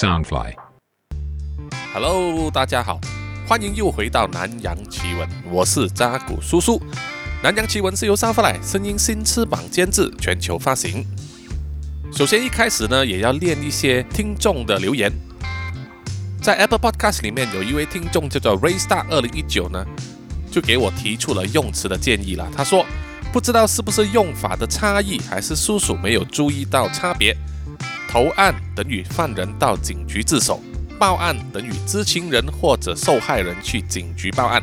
Soundfly。Hello，大家好，欢迎又回到南洋奇闻，我是扎古叔叔。南洋奇闻是由 Soundfly 声音新翅膀监制，全球发行。首先一开始呢，也要练一些听众的留言。在 Apple Podcast 里面有一位听众叫做 Raystar 二零一九呢，就给我提出了用词的建议了。他说，不知道是不是用法的差异，还是叔叔没有注意到差别。投案等于犯人到警局自首，报案等于知情人或者受害人去警局报案。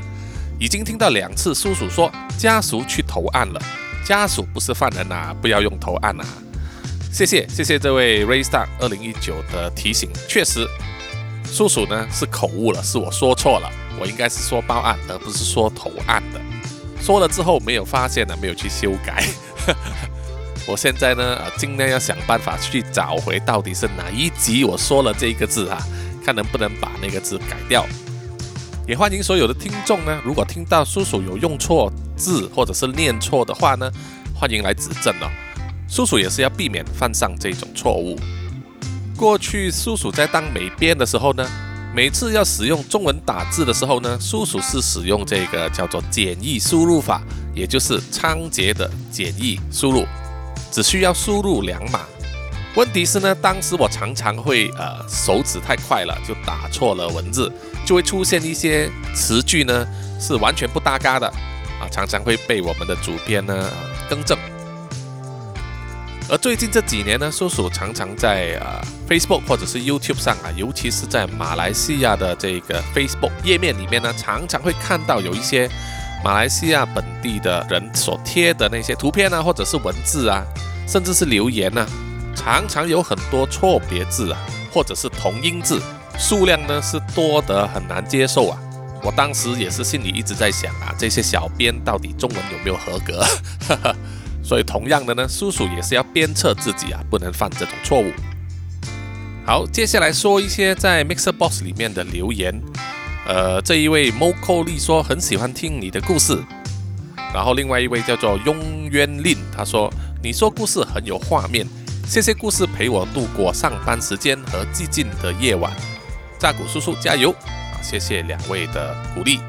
已经听到两次叔叔说家属去投案了，家属不是犯人啊，不要用投案啊。谢谢谢谢这位 Raystar 二零一九的提醒，确实，叔叔呢是口误了，是我说错了，我应该是说报案，而不是说投案的。说了之后没有发现呢，没有去修改。我现在呢，啊，尽量要想办法去找回到底是哪一集我说了这一个字啊，看能不能把那个字改掉。也欢迎所有的听众呢，如果听到叔叔有用错字或者是念错的话呢，欢迎来指正哦。叔叔也是要避免犯上这种错误。过去叔叔在当美编的时候呢，每次要使用中文打字的时候呢，叔叔是使用这个叫做简易输入法，也就是仓颉的简易输入。只需要输入两码。问题是呢，当时我常常会呃手指太快了，就打错了文字，就会出现一些词句呢是完全不搭嘎的啊，常常会被我们的主编呢、更正。而最近这几年呢，叔叔常常在呃 Facebook 或者是 YouTube 上啊，尤其是在马来西亚的这个 Facebook 页面里面呢，常常会看到有一些。马来西亚本地的人所贴的那些图片啊，或者是文字啊，甚至是留言呢、啊，常常有很多错别字啊，或者是同音字，数量呢是多得很难接受啊。我当时也是心里一直在想啊，这些小编到底中文有没有合格？所以同样的呢，叔叔也是要鞭策自己啊，不能犯这种错误。好，接下来说一些在 Mixer Box 里面的留言。呃，这一位 Moko 丽说很喜欢听你的故事，然后另外一位叫做雍渊令，他说你说故事很有画面，谢谢故事陪我度过上班时间和寂静的夜晚，扎古叔叔加油啊！谢谢两位的鼓励。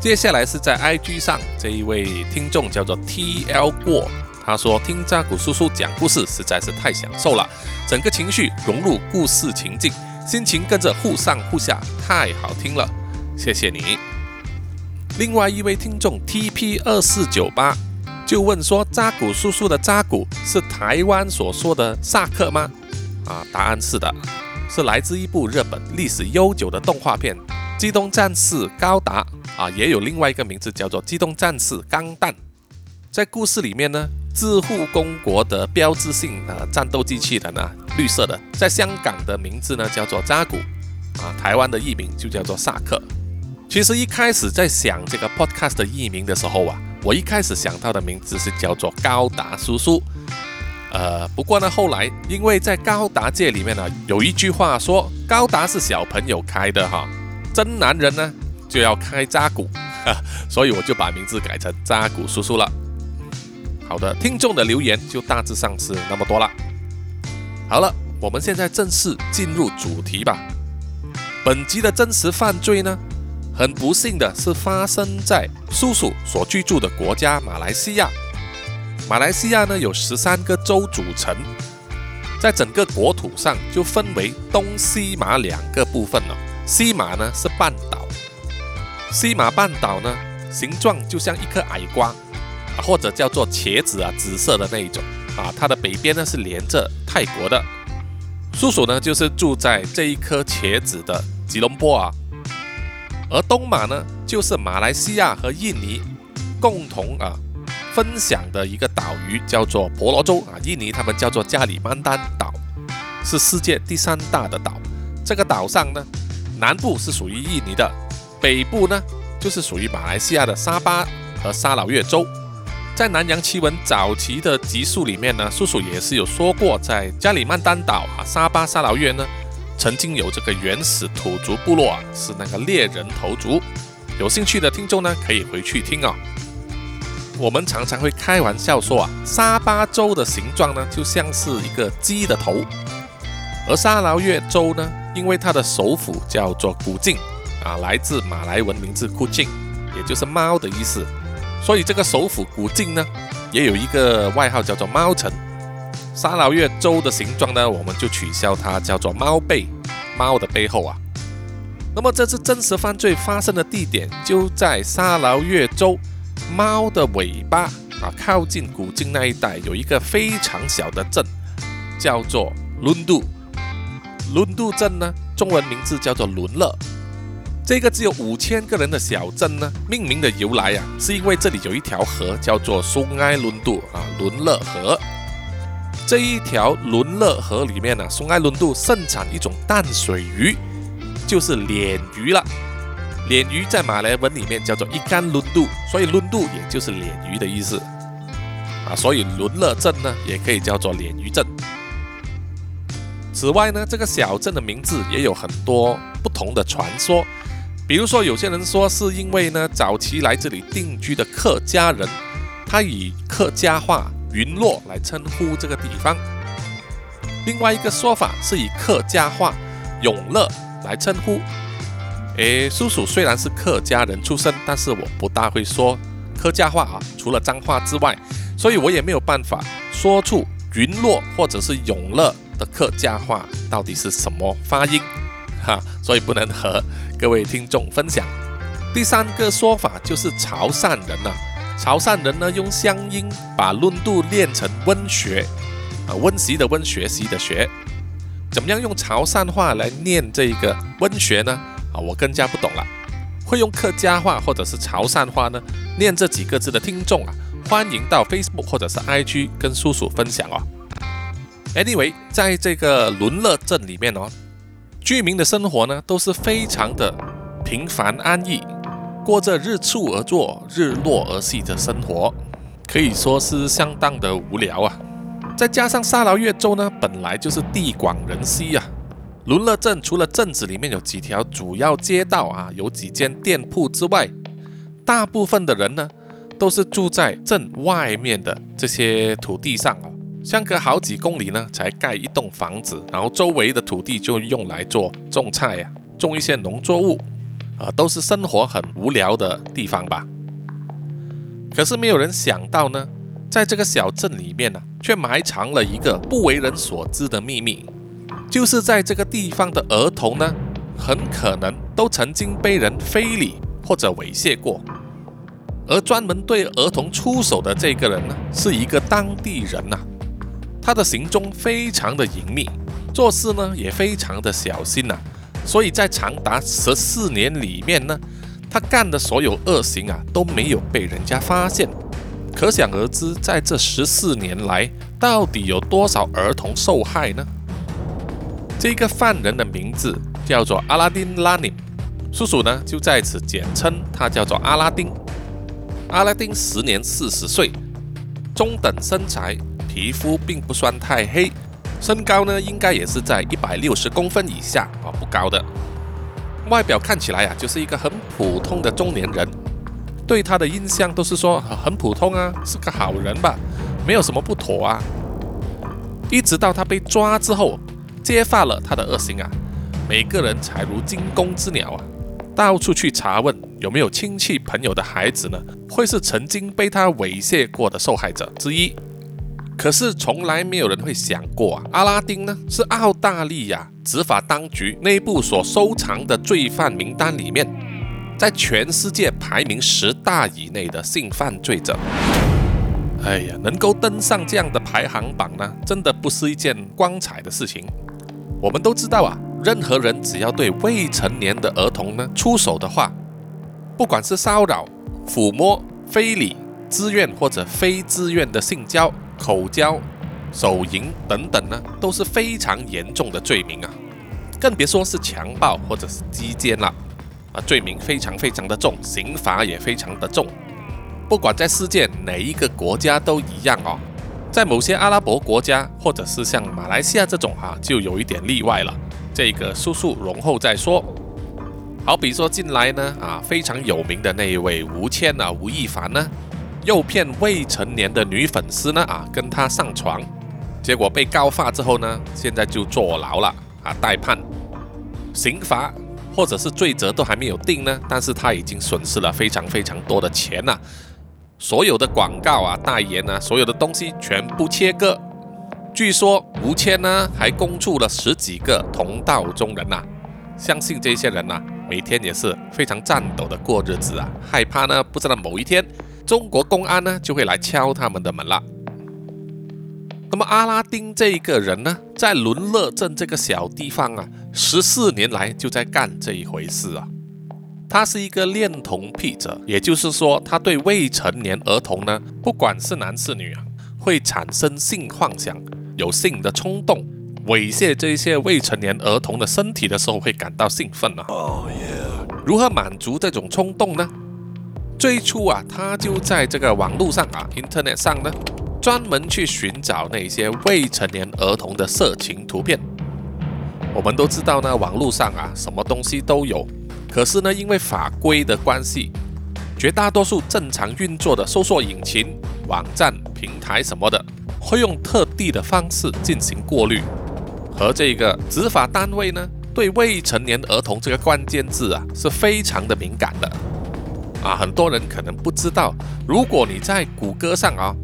接下来是在 IG 上这一位听众叫做 TL 过，他说听扎古叔叔讲故事实在是太享受了，整个情绪融入故事情境。心情跟着忽上忽下，太好听了，谢谢你。另外一位听众 TP 二四九八就问说：“扎古叔叔的扎古是台湾所说的萨克吗？”啊，答案是的，是来自一部日本历史悠久的动画片《机动战士高达》啊，也有另外一个名字叫做《机动战士钢弹》。在故事里面呢。自护公国的标志性呃战斗机器人呢，绿色的，在香港的名字呢叫做扎古，啊，台湾的译名就叫做萨克。其实一开始在想这个 podcast 的译名的时候啊，我一开始想到的名字是叫做高达叔叔，呃，不过呢后来因为在高达界里面呢有一句话说高达是小朋友开的哈，真男人呢就要开扎古，所以我就把名字改成扎古叔叔了。好的，听众的留言就大致上是那么多了。好了，我们现在正式进入主题吧。本集的真实犯罪呢，很不幸的是发生在叔叔所居住的国家马来西亚。马来西亚呢有十三个州组成，在整个国土上就分为东西马两个部分了。西马呢是半岛，西马半岛呢形状就像一颗矮瓜。或者叫做茄子啊，紫色的那一种啊，它的北边呢是连着泰国的。叔叔呢就是住在这一颗茄子的吉隆坡啊，而东马呢就是马来西亚和印尼共同啊分享的一个岛屿，叫做婆罗洲啊，印尼他们叫做加里曼丹岛，是世界第三大的岛。这个岛上呢，南部是属于印尼的，北部呢就是属于马来西亚的沙巴和沙劳越州。在南洋奇闻早期的集数里面呢，叔叔也是有说过，在加里曼丹岛啊、沙巴、沙劳越呢，曾经有这个原始土族部落啊，是那个猎人头族。有兴趣的听众呢，可以回去听哦。我们常常会开玩笑说啊，沙巴州的形状呢，就像是一个鸡的头，而沙劳越州呢，因为它的首府叫做古晋啊，来自马来文名字古晋，也就是猫的意思，所以这个首府古晋呢，也有一个外号叫做猫城。沙劳越州的形状呢，我们就取消它，叫做猫背，猫的背后啊。那么这次真实犯罪发生的地点就在沙劳越州猫的尾巴啊，靠近古晋那一带有一个非常小的镇，叫做伦杜。伦杜镇呢，中文名字叫做伦乐。这个只有五千个人的小镇呢，命名的由来啊，是因为这里有一条河叫做松埃伦杜啊，伦乐河。这一条伦乐河里面呢，松埃伦杜盛产一种淡水鱼。就是鲢鱼了，鲢鱼在马来文里面叫做一干伦渡，所以伦渡也就是鲢鱼的意思啊，所以伦乐镇呢也可以叫做鲢鱼镇。此外呢，这个小镇的名字也有很多不同的传说，比如说有些人说是因为呢早期来这里定居的客家人，他以客家话云落来称呼这个地方；另外一个说法是以客家话永乐。来称呼，诶，叔叔虽然是客家人出身，但是我不大会说客家话啊，除了脏话之外，所以我也没有办法说出云落或者是永乐的客家话到底是什么发音，哈，所以不能和各位听众分享。第三个说法就是潮汕人呐，潮汕人呢用乡音把论度练成温学，啊，温习的温，学习的学。怎么样用潮汕话来念这个温学呢？啊，我更加不懂了。会用客家话或者是潮汕话呢念这几个字的听众啊，欢迎到 Facebook 或者是 IG 跟叔叔分享哦。Anyway，在这个伦乐镇里面哦，居民的生活呢都是非常的平凡安逸，过着日出而作、日落而息的生活，可以说是相当的无聊啊。再加上沙劳越州呢，本来就是地广人稀啊。伦乐镇除了镇子里面有几条主要街道啊，有几间店铺之外，大部分的人呢，都是住在镇外面的这些土地上。相隔好几公里呢，才盖一栋房子，然后周围的土地就用来做种菜呀，种一些农作物啊，都是生活很无聊的地方吧。可是没有人想到呢。在这个小镇里面呢，却埋藏了一个不为人所知的秘密，就是在这个地方的儿童呢，很可能都曾经被人非礼或者猥亵过，而专门对儿童出手的这个人呢，是一个当地人呐，他的行踪非常的隐秘，做事呢也非常的小心呐，所以在长达十四年里面呢，他干的所有恶行啊都没有被人家发现。可想而知，在这十四年来，到底有多少儿童受害呢？这个犯人的名字叫做阿拉丁·拉尼，叔叔呢就在此简称他叫做阿拉丁。阿拉丁时年四十岁，中等身材，皮肤并不算太黑，身高呢应该也是在一百六十公分以下啊，不高的。外表看起来啊，就是一个很普通的中年人。对他的印象都是说很普通啊，是个好人吧，没有什么不妥啊。一直到他被抓之后，揭发了他的恶行啊，每个人才如惊弓之鸟啊，到处去查问有没有亲戚朋友的孩子呢，会是曾经被他猥亵过的受害者之一。可是从来没有人会想过啊，阿拉丁呢是澳大利亚执法当局内部所收藏的罪犯名单里面。在全世界排名十大以内的性犯罪者，哎呀，能够登上这样的排行榜呢，真的不是一件光彩的事情。我们都知道啊，任何人只要对未成年的儿童呢出手的话，不管是骚扰、抚摸、非礼、自愿或者非自愿的性交、口交、手淫等等呢，都是非常严重的罪名啊，更别说是强暴或者是鸡奸了。啊，罪名非常非常的重，刑罚也非常的重。不管在世界哪一个国家都一样哦。在某些阿拉伯国家，或者是像马来西亚这种哈，就有一点例外了。这个叔叔容后再说。好比说近来呢，啊，非常有名的那一位吴谦啊，吴亦凡呢，诱骗未成年的女粉丝呢，啊，跟他上床，结果被告发之后呢，现在就坐牢了，啊，待判。刑罚或者是罪责都还没有定呢，但是他已经损失了非常非常多的钱呐。所有的广告啊、代言啊，所有的东西全部切割。据说吴谦呢还供出了十几个同道中人呐，相信这些人呐每天也是非常颤抖的过日子啊，害怕呢不知道某一天中国公安呢就会来敲他们的门了。那么阿拉丁这一个人呢，在伦乐镇这个小地方啊，十四年来就在干这一回事啊。他是一个恋童癖者，也就是说他对未成年儿童呢，不管是男是女啊，会产生性幻想。有性的冲动，猥亵这些未成年儿童的身体的时候，会感到兴奋啊。如何满足这种冲动呢？最初啊，他就在这个网络上啊，Internet 上呢，专门去寻找那些未成年儿童的色情图片。我们都知道呢，网络上啊，什么东西都有。可是呢，因为法规的关系，绝大多数正常运作的搜索引擎、网站、平台什么的。会用特地的方式进行过滤，和这个执法单位呢，对未成年儿童这个关键字啊是非常的敏感的啊。很多人可能不知道，如果你在谷歌上啊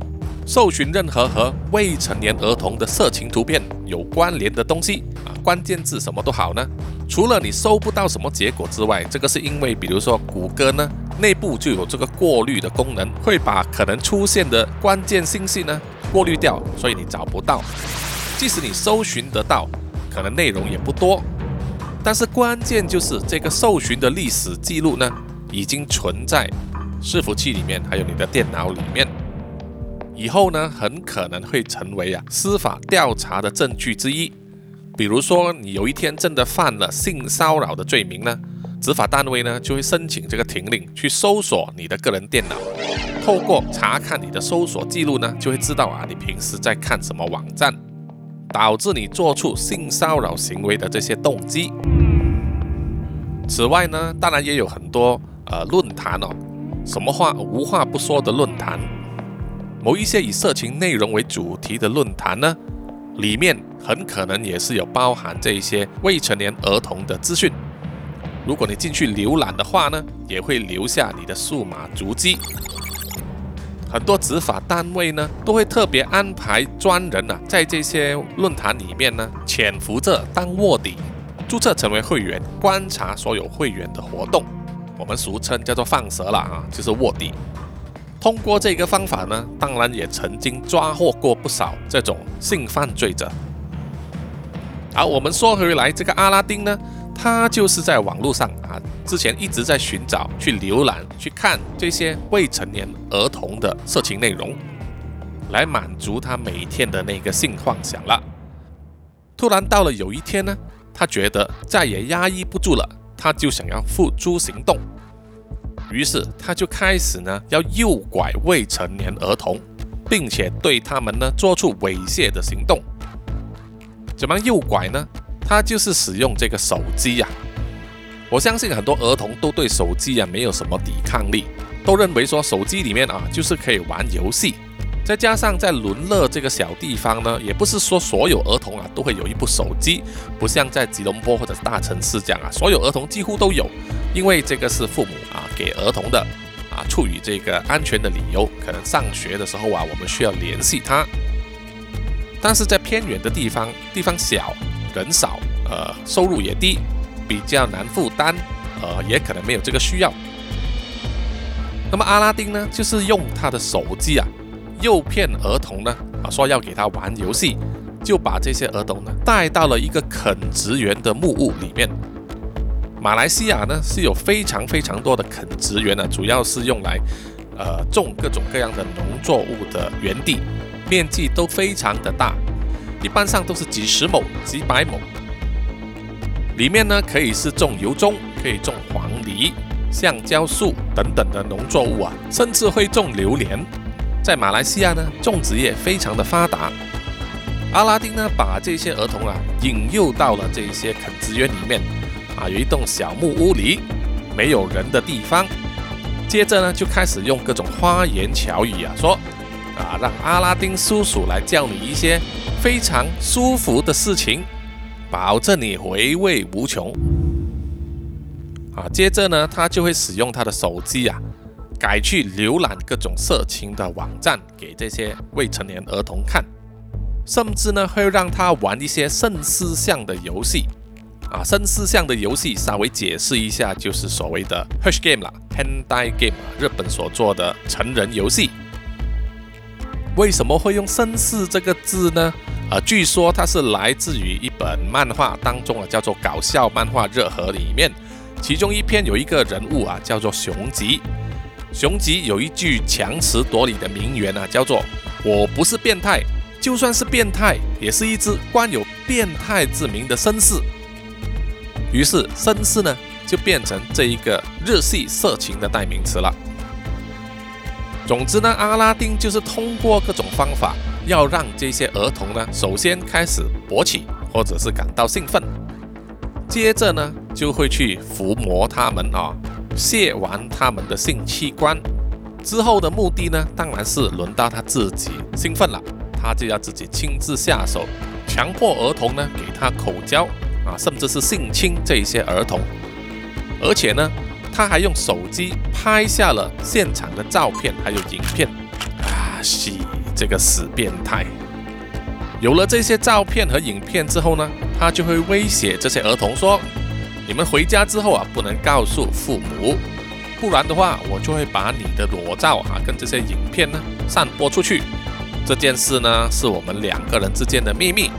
搜寻任何和未成年儿童的色情图片有关联的东西啊，关键字什么都好呢，除了你搜不到什么结果之外，这个是因为比如说谷歌呢内部就有这个过滤的功能，会把可能出现的关键信息呢。过滤掉，所以你找不到。即使你搜寻得到，可能内容也不多。但是关键就是这个搜寻的历史记录呢，已经存在伺服器里面，还有你的电脑里面。以后呢，很可能会成为啊司法调查的证据之一。比如说，你有一天真的犯了性骚扰的罪名呢？执法单位呢就会申请这个停令，去搜索你的个人电脑，透过查看你的搜索记录呢，就会知道啊你平时在看什么网站，导致你做出性骚扰行为的这些动机。此外呢，当然也有很多呃论坛哦，什么话无话不说的论坛，某一些以色情内容为主题的论坛呢，里面很可能也是有包含这一些未成年儿童的资讯。如果你进去浏览的话呢，也会留下你的数码足迹。很多执法单位呢，都会特别安排专人啊，在这些论坛里面呢，潜伏着当卧底，注册成为会员，观察所有会员的活动。我们俗称叫做放蛇了啊，就是卧底。通过这个方法呢，当然也曾经抓获过不少这种性犯罪者。好，我们说回来，这个阿拉丁呢？他就是在网络上啊，之前一直在寻找、去浏览、去看这些未成年儿童的色情内容，来满足他每天的那个性幻想了。突然到了有一天呢，他觉得再也压抑不住了，他就想要付诸行动。于是他就开始呢，要诱拐未成年儿童，并且对他们呢做出猥亵的行动。怎么诱拐呢？他就是使用这个手机呀，我相信很多儿童都对手机啊没有什么抵抗力，都认为说手机里面啊就是可以玩游戏。再加上在伦勒这个小地方呢，也不是说所有儿童啊都会有一部手机，不像在吉隆坡或者大城市这样啊，所有儿童几乎都有，因为这个是父母啊给儿童的啊，出于这个安全的理由，可能上学的时候啊我们需要联系他。但是在偏远的地方，地方小。人少，呃，收入也低，比较难负担，呃，也可能没有这个需要。那么阿拉丁呢，就是用他的手机啊，诱骗儿童呢，啊，说要给他玩游戏，就把这些儿童呢带到了一个垦殖园的木屋里面。马来西亚呢是有非常非常多的垦殖园呢，主要是用来，呃，种各种各样的农作物的园地，面积都非常的大。一般上都是几十亩、几百亩，里面呢可以是种油棕，可以种黄梨、橡胶树等等的农作物啊，甚至会种榴莲。在马来西亚呢，种植业非常的发达。阿拉丁呢，把这些儿童啊引诱到了这些垦殖园里面啊，有一栋小木屋里，没有人的地方。接着呢，就开始用各种花言巧语啊，说啊，让阿拉丁叔叔来教你一些。非常舒服的事情，保证你回味无穷。啊，接着呢，他就会使用他的手机啊，改去浏览各种色情的网站给这些未成年儿童看，甚至呢会让他玩一些深思向的游戏啊，深思向的游戏稍微解释一下，就是所谓的 Hush Game 啦，Hentai Game，日本所做的成人游戏。为什么会用绅士这个字呢？啊，据说它是来自于一本漫画当中啊，叫做搞笑漫画热河里面，其中一篇有一个人物啊，叫做雄吉。雄吉有一句强词夺理的名言啊，叫做“我不是变态，就算是变态，也是一只冠有变态之名的绅士”。于是绅士呢，就变成这一个日系色情的代名词了。总之呢，阿拉丁就是通过各种方法，要让这些儿童呢，首先开始勃起，或者是感到兴奋，接着呢，就会去抚摸他们啊，亵玩他们的性器官。之后的目的呢，当然是轮到他自己兴奋了，他就要自己亲自下手，强迫儿童呢给他口交啊，甚至是性侵这些儿童，而且呢。他还用手机拍下了现场的照片，还有影片。啊，西，这个死变态！有了这些照片和影片之后呢，他就会威胁这些儿童说：“你们回家之后啊，不能告诉父母，不然的话，我就会把你的裸照啊跟这些影片呢散播出去。这件事呢，是我们两个人之间的秘密。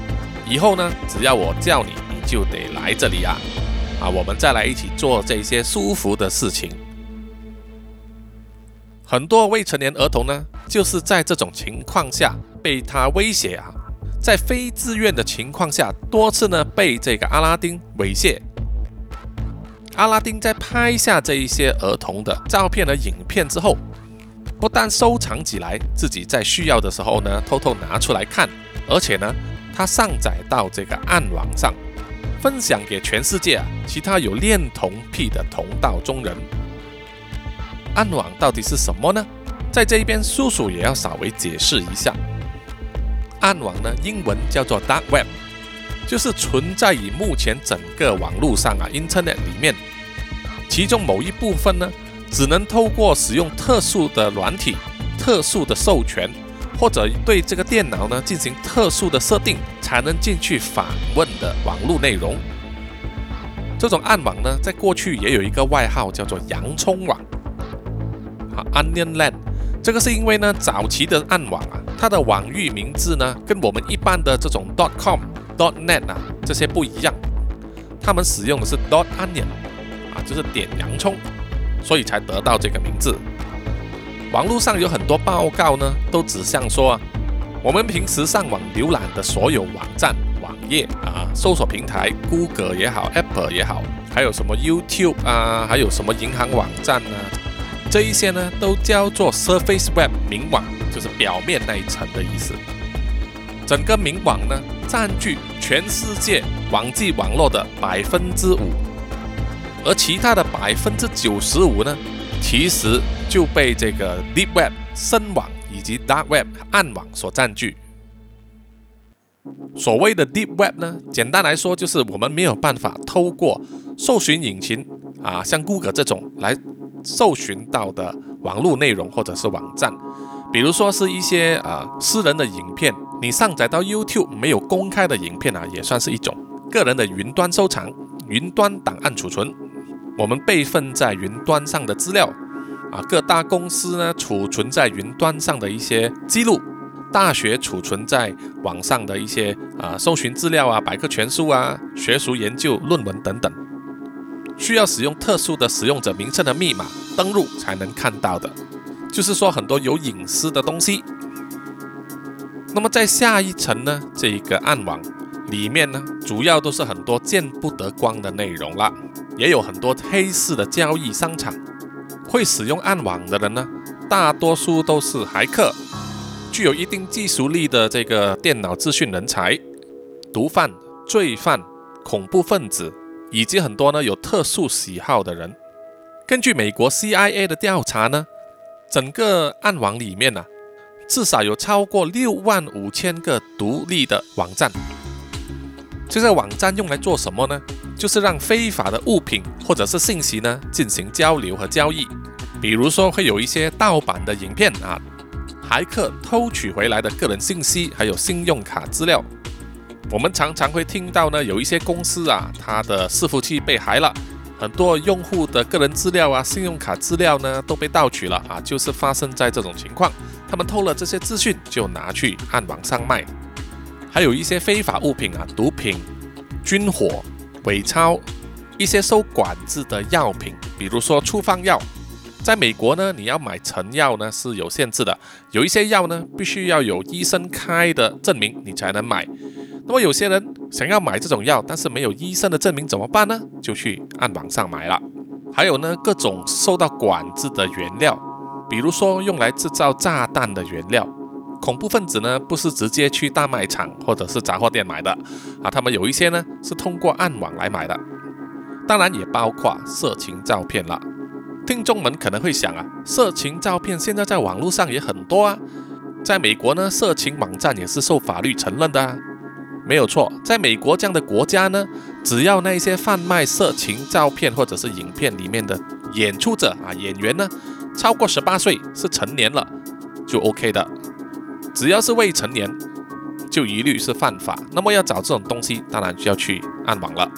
以后呢，只要我叫你，你就得来这里啊。”啊，我们再来一起做这些舒服的事情。很多未成年儿童呢，就是在这种情况下被他威胁啊，在非自愿的情况下，多次呢被这个阿拉丁猥亵。阿拉丁在拍下这一些儿童的照片和影片之后，不但收藏起来，自己在需要的时候呢偷偷拿出来看，而且呢，他上载到这个暗网上。分享给全世界啊，其他有恋童癖的同道中人。暗网到底是什么呢？在这一边，叔叔也要稍微解释一下。暗网呢，英文叫做 Dark Web，就是存在于目前整个网络上啊，Internet 里面，其中某一部分呢，只能透过使用特殊的软体、特殊的授权。或者对这个电脑呢进行特殊的设定，才能进去访问的网络内容。这种暗网呢，在过去也有一个外号叫做“洋葱网”，啊，Onion Land。这个是因为呢，早期的暗网啊，它的网域名字呢，跟我们一般的这种 .dot .com、.dot .net 啊这些不一样，他们使用的是 .dot .onion，啊，就是点洋葱，所以才得到这个名字。网络上有很多报告呢，都指向说啊，我们平时上网浏览的所有网站、网页啊，搜索平台，Google 也好，Apple 也好，还有什么 YouTube 啊，还有什么银行网站啊，这一些呢，都叫做 Surface Web 明网，就是表面那一层的意思。整个明网呢，占据全世界网际网络的百分之五，而其他的百分之九十五呢？其实就被这个 Deep Web 深网以及 Dark Web 暗网所占据。所谓的 Deep Web 呢，简单来说就是我们没有办法透过搜寻引擎啊，像 Google 这种来搜寻到的网络内容或者是网站，比如说是一些啊私人的影片，你上载到 YouTube 没有公开的影片啊，也算是一种个人的云端收藏、云端档案储存。我们备份在云端上的资料，啊，各大公司呢储存在云端上的一些记录，大学储存在网上的一些啊搜寻资料啊、百科全书啊、学术研究论文等等，需要使用特殊的使用者名称的密码登录才能看到的，就是说很多有隐私的东西。那么在下一层呢，这一个暗网里面呢，主要都是很多见不得光的内容了。也有很多黑市的交易商场，会使用暗网的人呢，大多数都是骇客，具有一定技术力的这个电脑资讯人才、毒贩、罪犯、恐怖分子，以及很多呢有特殊喜好的人。根据美国 CIA 的调查呢，整个暗网里面呢，至少有超过六万五千个独立的网站。这些网站用来做什么呢？就是让非法的物品或者是信息呢进行交流和交易。比如说会有一些盗版的影片啊，骇客偷取回来的个人信息，还有信用卡资料。我们常常会听到呢，有一些公司啊，它的伺服器被害了，很多用户的个人资料啊、信用卡资料呢都被盗取了啊，就是发生在这种情况。他们偷了这些资讯，就拿去暗网上卖。还有一些非法物品啊，毒品、军火、伪钞，一些受管制的药品，比如说处方药。在美国呢，你要买成药呢是有限制的，有一些药呢必须要有医生开的证明你才能买。那么有些人想要买这种药，但是没有医生的证明怎么办呢？就去暗网上买了。还有呢，各种受到管制的原料，比如说用来制造炸弹的原料，恐怖分子呢不是直接去大卖场或者是杂货店买的。啊，他们有一些呢是通过暗网来买的，当然也包括色情照片了。听众们可能会想啊，色情照片现在在网络上也很多啊，在美国呢，色情网站也是受法律承认的啊，没有错，在美国这样的国家呢，只要那些贩卖色情照片或者是影片里面的演出者啊演员呢，超过十八岁是成年了，就 OK 的，只要是未成年，就一律是犯法。那么要找这种东西，当然就要去暗网了。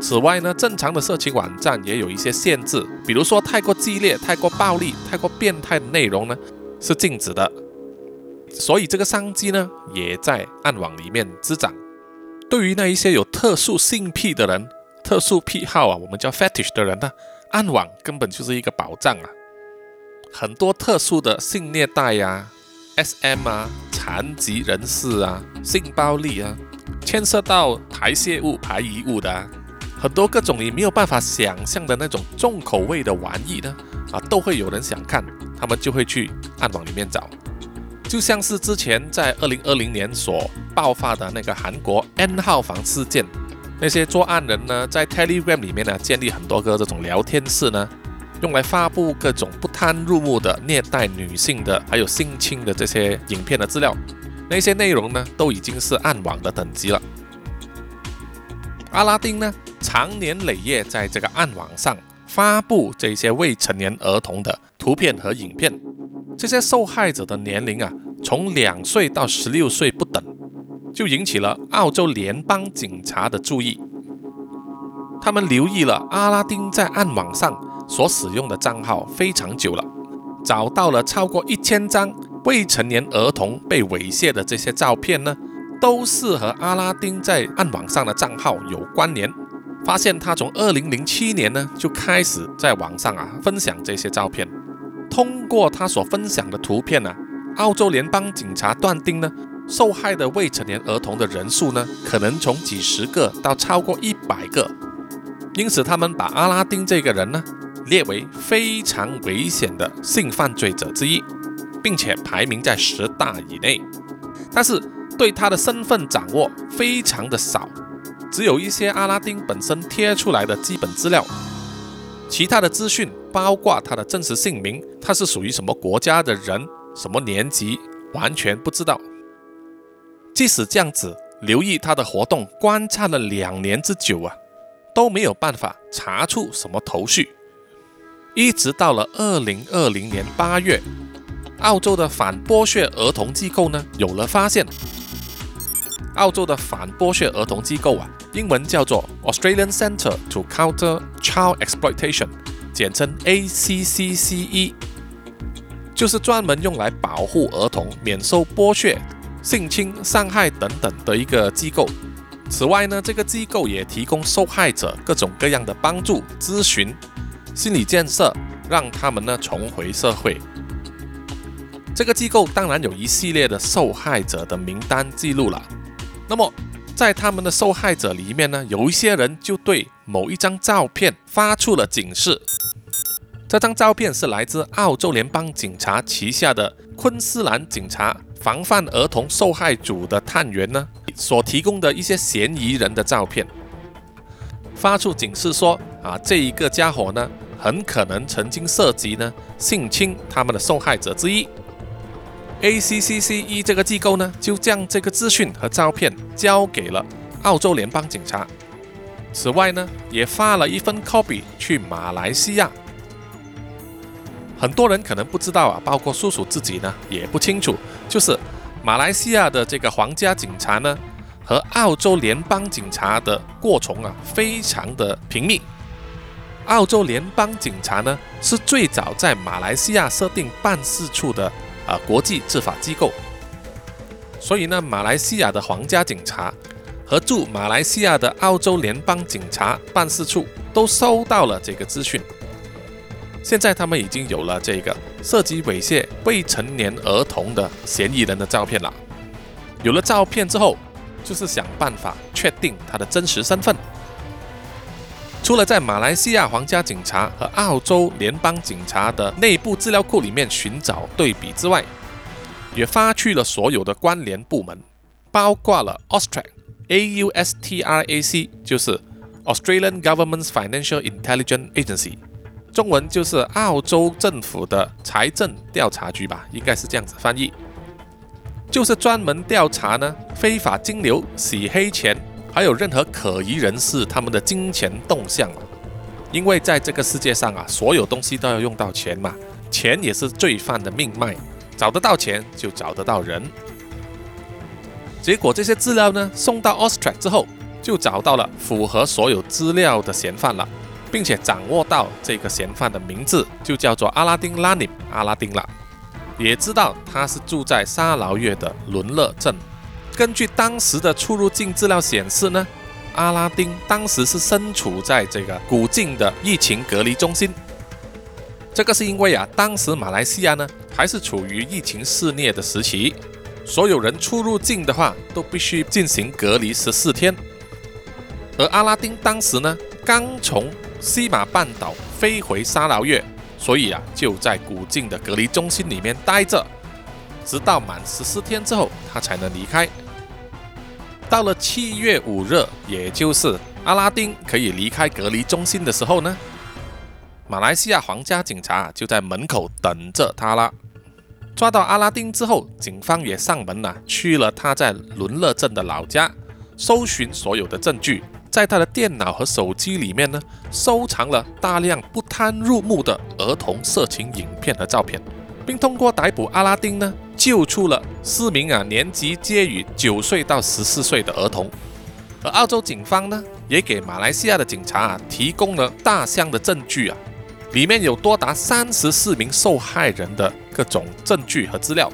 此外呢，正常的色情网站也有一些限制，比如说太过激烈、太过暴力、太过变态的内容呢是禁止的。所以这个商机呢也在暗网里面滋长。对于那一些有特殊性癖的人、特殊癖好啊，我们叫 fetish 的人呢，暗网根本就是一个宝藏啊。很多特殊的性虐待呀、SM 啊、残疾人士啊、性暴力啊，牵涉到排泄物、排遗物的。很多各种你没有办法想象的那种重口味的玩意呢，啊，都会有人想看，他们就会去暗网里面找。就像是之前在二零二零年所爆发的那个韩国 N 号房事件，那些作案人呢，在 Telegram 里面呢建立很多个这种聊天室呢，用来发布各种不堪入目的虐待女性的，还有性侵的这些影片的资料，那些内容呢，都已经是暗网的等级了。阿拉丁呢？长年累月在这个暗网上发布这些未成年儿童的图片和影片，这些受害者的年龄啊，从两岁到十六岁不等，就引起了澳洲联邦警察的注意。他们留意了阿拉丁在暗网上所使用的账号非常久了，找到了超过一千张未成年儿童被猥亵的这些照片呢，都是和阿拉丁在暗网上的账号有关联。发现他从二零零七年呢就开始在网上啊分享这些照片，通过他所分享的图片呢，澳洲联邦警察断定呢，受害的未成年儿童的人数呢可能从几十个到超过一百个，因此他们把阿拉丁这个人呢列为非常危险的性犯罪者之一，并且排名在十大以内，但是对他的身份掌握非常的少。只有一些阿拉丁本身贴出来的基本资料，其他的资讯包括他的真实姓名，他是属于什么国家的人，什么年级，完全不知道。即使这样子，留意他的活动，观察了两年之久啊，都没有办法查出什么头绪。一直到了二零二零年八月，澳洲的反剥削儿童机构呢有了发现。澳洲的反剥削儿童机构啊。英文叫做 Australian Centre to Counter Child Exploitation，简称 ACCCE，就是专门用来保护儿童免受剥削、性侵、伤害等等的一个机构。此外呢，这个机构也提供受害者各种各样的帮助、咨询、心理建设，让他们呢重回社会。这个机构当然有一系列的受害者的名单记录了。那么，在他们的受害者里面呢，有一些人就对某一张照片发出了警示。这张照片是来自澳洲联邦警察旗下的昆斯兰警察防范儿童受害组的探员呢所提供的一些嫌疑人的照片，发出警示说啊，这一个家伙呢，很可能曾经涉及呢性侵他们的受害者之一。ACCCE 这个机构呢，就将这个资讯和照片交给了澳洲联邦警察。此外呢，也发了一份 copy 去马来西亚。很多人可能不知道啊，包括叔叔自己呢也不清楚，就是马来西亚的这个皇家警察呢和澳洲联邦警察的过程啊非常的频密。澳洲联邦警察呢是最早在马来西亚设定办事处的啊国际执法机构，所以呢，马来西亚的皇家警察和驻马来西亚的澳洲联邦警察办事处都收到了这个资讯。现在他们已经有了这个涉及猥亵未成年儿童的嫌疑人的照片了。有了照片之后，就是想办法确定他的真实身份。除了在马来西亚皇家警察和澳洲联邦警察的内部资料库里面寻找对比之外，也发去了所有的关联部门，包括了 Austrac，A U S T R A C，就是 Australian Government's Financial Intelligence Agency。中文就是澳洲政府的财政调查局吧，应该是这样子翻译，就是专门调查呢非法金流、洗黑钱，还有任何可疑人士他们的金钱动向。因为在这个世界上啊，所有东西都要用到钱嘛，钱也是罪犯的命脉，找得到钱就找得到人。结果这些资料呢送到 Australia 之后，就找到了符合所有资料的嫌犯了。并且掌握到这个嫌犯的名字就叫做阿拉丁拉尼阿拉丁了，也知道他是住在沙劳越的伦勒镇。根据当时的出入境资料显示呢，阿拉丁当时是身处在这个古晋的疫情隔离中心。这个是因为啊，当时马来西亚呢还是处于疫情肆虐的时期，所有人出入境的话都必须进行隔离十四天。而阿拉丁当时呢刚从西马半岛飞回沙劳越，所以啊，就在古晋的隔离中心里面待着，直到满十四天之后，他才能离开。到了七月五日，也就是阿拉丁可以离开隔离中心的时候呢，马来西亚皇家警察就在门口等着他了。抓到阿拉丁之后，警方也上门了，去了他在伦勒镇的老家，搜寻所有的证据。在他的电脑和手机里面呢，收藏了大量不堪入目的儿童色情影片和照片，并通过逮捕阿拉丁呢，救出了四名啊年纪介于九岁到十四岁的儿童。而澳洲警方呢，也给马来西亚的警察啊提供了大箱的证据啊，里面有多达三十四名受害人的各种证据和资料。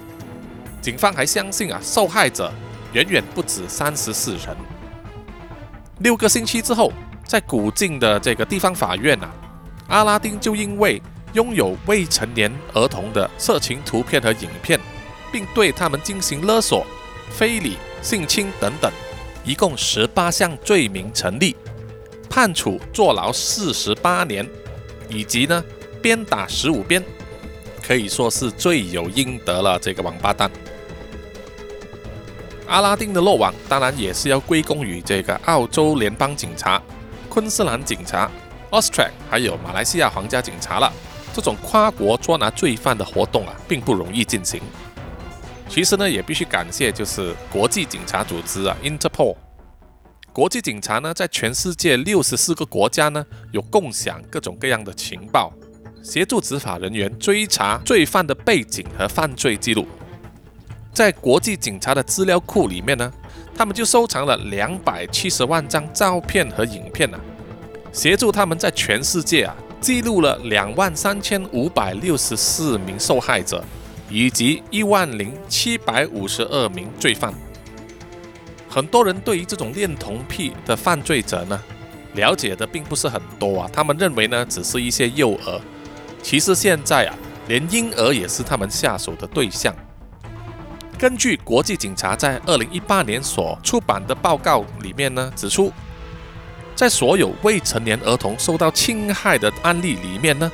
警方还相信啊，受害者远远不止三十四人。六个星期之后，在古晋的这个地方法院啊，阿拉丁就因为拥有未成年儿童的色情图片和影片，并对他们进行勒索、非礼、性侵等等，一共十八项罪名成立，判处坐牢四十八年，以及呢鞭打十五鞭，可以说是罪有应得了。这个王八蛋。阿拉丁的落网，当然也是要归功于这个澳洲联邦警察、昆士兰警察、Australia 还有马来西亚皇家警察了。这种跨国捉拿罪犯的活动啊，并不容易进行。其实呢，也必须感谢就是国际警察组织啊，Interpol。国际警察呢，在全世界六十四个国家呢，有共享各种各样的情报，协助执法人员追查罪犯的背景和犯罪记录。在国际警察的资料库里面呢，他们就收藏了两百七十万张照片和影片呢，协助他们在全世界啊记录了两万三千五百六十四名受害者，以及一万零七百五十二名罪犯。很多人对于这种恋童癖的犯罪者呢，了解的并不是很多啊，他们认为呢只是一些幼儿，其实现在啊，连婴儿也是他们下手的对象。根据国际警察在二零一八年所出版的报告里面呢，指出，在所有未成年儿童受到侵害的案例里面呢，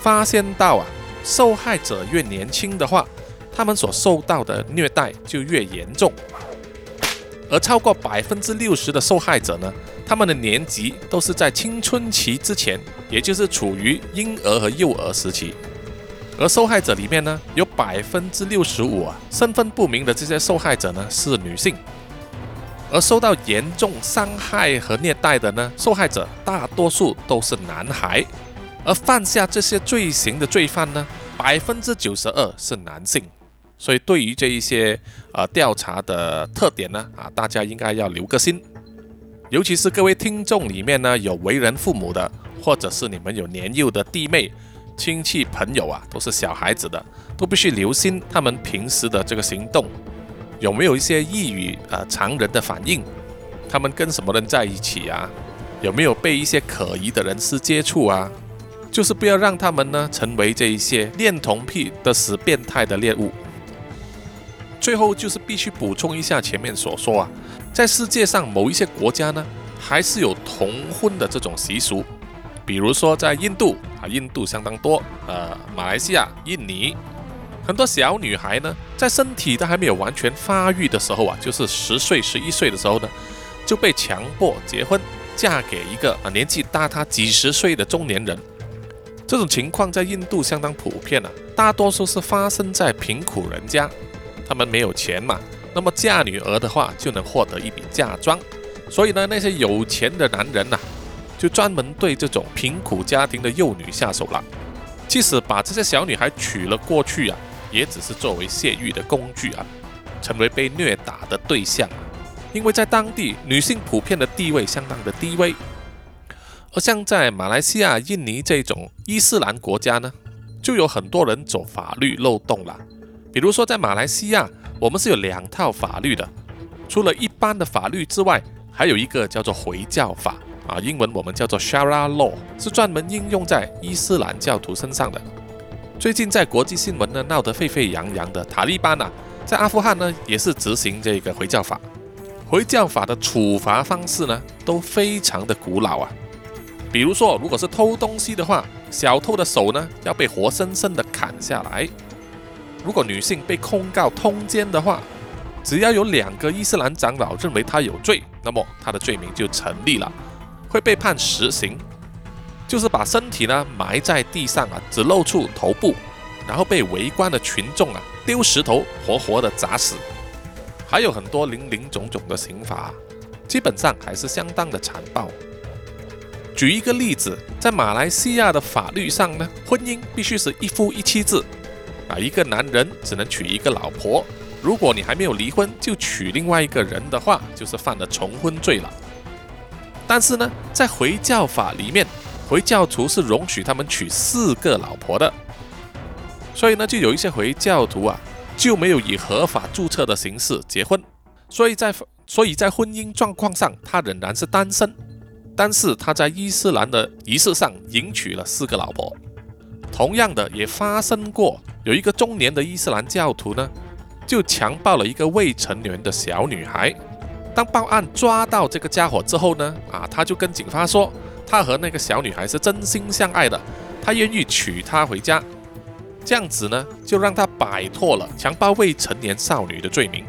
发现到啊，受害者越年轻的话，他们所受到的虐待就越严重，而超过百分之六十的受害者呢，他们的年纪都是在青春期之前，也就是处于婴儿和幼儿时期。而受害者里面呢，有百分之六十五啊身份不明的这些受害者呢是女性。而受到严重伤害和虐待的呢，受害者大多数都是男孩，而犯下这些罪行的罪犯呢，百分之九十二是男性。所以对于这一些呃调查的特点呢，啊，大家应该要留个心，尤其是各位听众里面呢有为人父母的，或者是你们有年幼的弟妹、亲戚朋友啊，都是小孩子的，都必须留心他们平时的这个行动。有没有一些异于呃常人的反应？他们跟什么人在一起啊？有没有被一些可疑的人士接触啊？就是不要让他们呢成为这一些恋童癖的死变态的猎物。最后就是必须补充一下前面所说啊，在世界上某一些国家呢，还是有同婚的这种习俗，比如说在印度啊，印度相当多，呃，马来西亚、印尼。很多小女孩呢，在身体都还没有完全发育的时候啊，就是十岁、十一岁的时候呢，就被强迫结婚，嫁给一个啊年纪大她几十岁的中年人。这种情况在印度相当普遍啊，大多数是发生在贫苦人家，他们没有钱嘛，那么嫁女儿的话就能获得一笔嫁妆，所以呢，那些有钱的男人呐，就专门对这种贫苦家庭的幼女下手了，即使把这些小女孩娶了过去啊。也只是作为泄欲的工具啊，成为被虐打的对象。因为在当地，女性普遍的地位相当的低微，而像在马来西亚、印尼这种伊斯兰国家呢，就有很多人走法律漏洞了。比如说在马来西亚，我们是有两套法律的，除了一般的法律之外，还有一个叫做回教法啊，英文我们叫做 Sharia Law，是专门应用在伊斯兰教徒身上的。最近在国际新闻呢闹得沸沸扬扬的塔利班啊，在阿富汗呢也是执行这个回教法。回教法的处罚方式呢都非常的古老啊，比如说如果是偷东西的话，小偷的手呢要被活生生的砍下来。如果女性被控告通奸的话，只要有两个伊斯兰长老认为她有罪，那么她的罪名就成立了，会被判实刑。就是把身体呢埋在地上啊，只露出头部，然后被围观的群众啊丢石头，活活的砸死，还有很多零零总总的刑罚，基本上还是相当的残暴。举一个例子，在马来西亚的法律上呢，婚姻必须是一夫一妻制，啊，一个男人只能娶一个老婆，如果你还没有离婚就娶另外一个人的话，就是犯了重婚罪了。但是呢，在回教法里面。回教徒是容许他们娶四个老婆的，所以呢，就有一些回教徒啊，就没有以合法注册的形式结婚，所以在所以在婚姻状况上，他仍然是单身，但是他在伊斯兰的仪式上迎娶了四个老婆。同样的，也发生过有一个中年的伊斯兰教徒呢，就强暴了一个未成年的小女孩。当报案抓到这个家伙之后呢，啊，他就跟警方说。他和那个小女孩是真心相爱的，他愿意娶她回家，这样子呢，就让他摆脱了强暴未成年少女的罪名。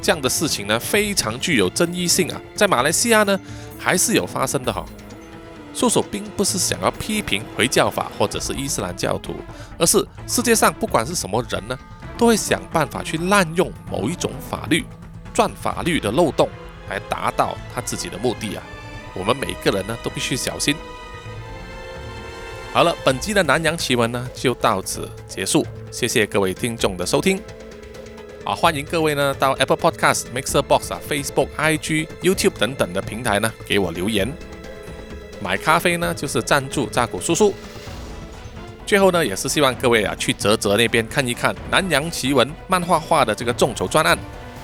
这样的事情呢，非常具有争议性啊，在马来西亚呢，还是有发生的哈。叔叔并不是想要批评回教法或者是伊斯兰教徒，而是世界上不管是什么人呢，都会想办法去滥用某一种法律，钻法律的漏洞，来达到他自己的目的啊。我们每个人呢都必须小心。好了，本集的南洋奇闻呢就到此结束，谢谢各位听众的收听。啊，欢迎各位呢到 Apple Podcast、Mixer Box 啊、Facebook、IG、YouTube 等等的平台呢给我留言。买咖啡呢就是赞助扎古叔叔。最后呢也是希望各位啊去泽泽那边看一看南洋奇闻漫画化的这个众筹专案，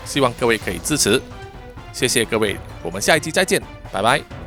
希望各位可以支持。谢谢各位，我们下一期再见，拜拜。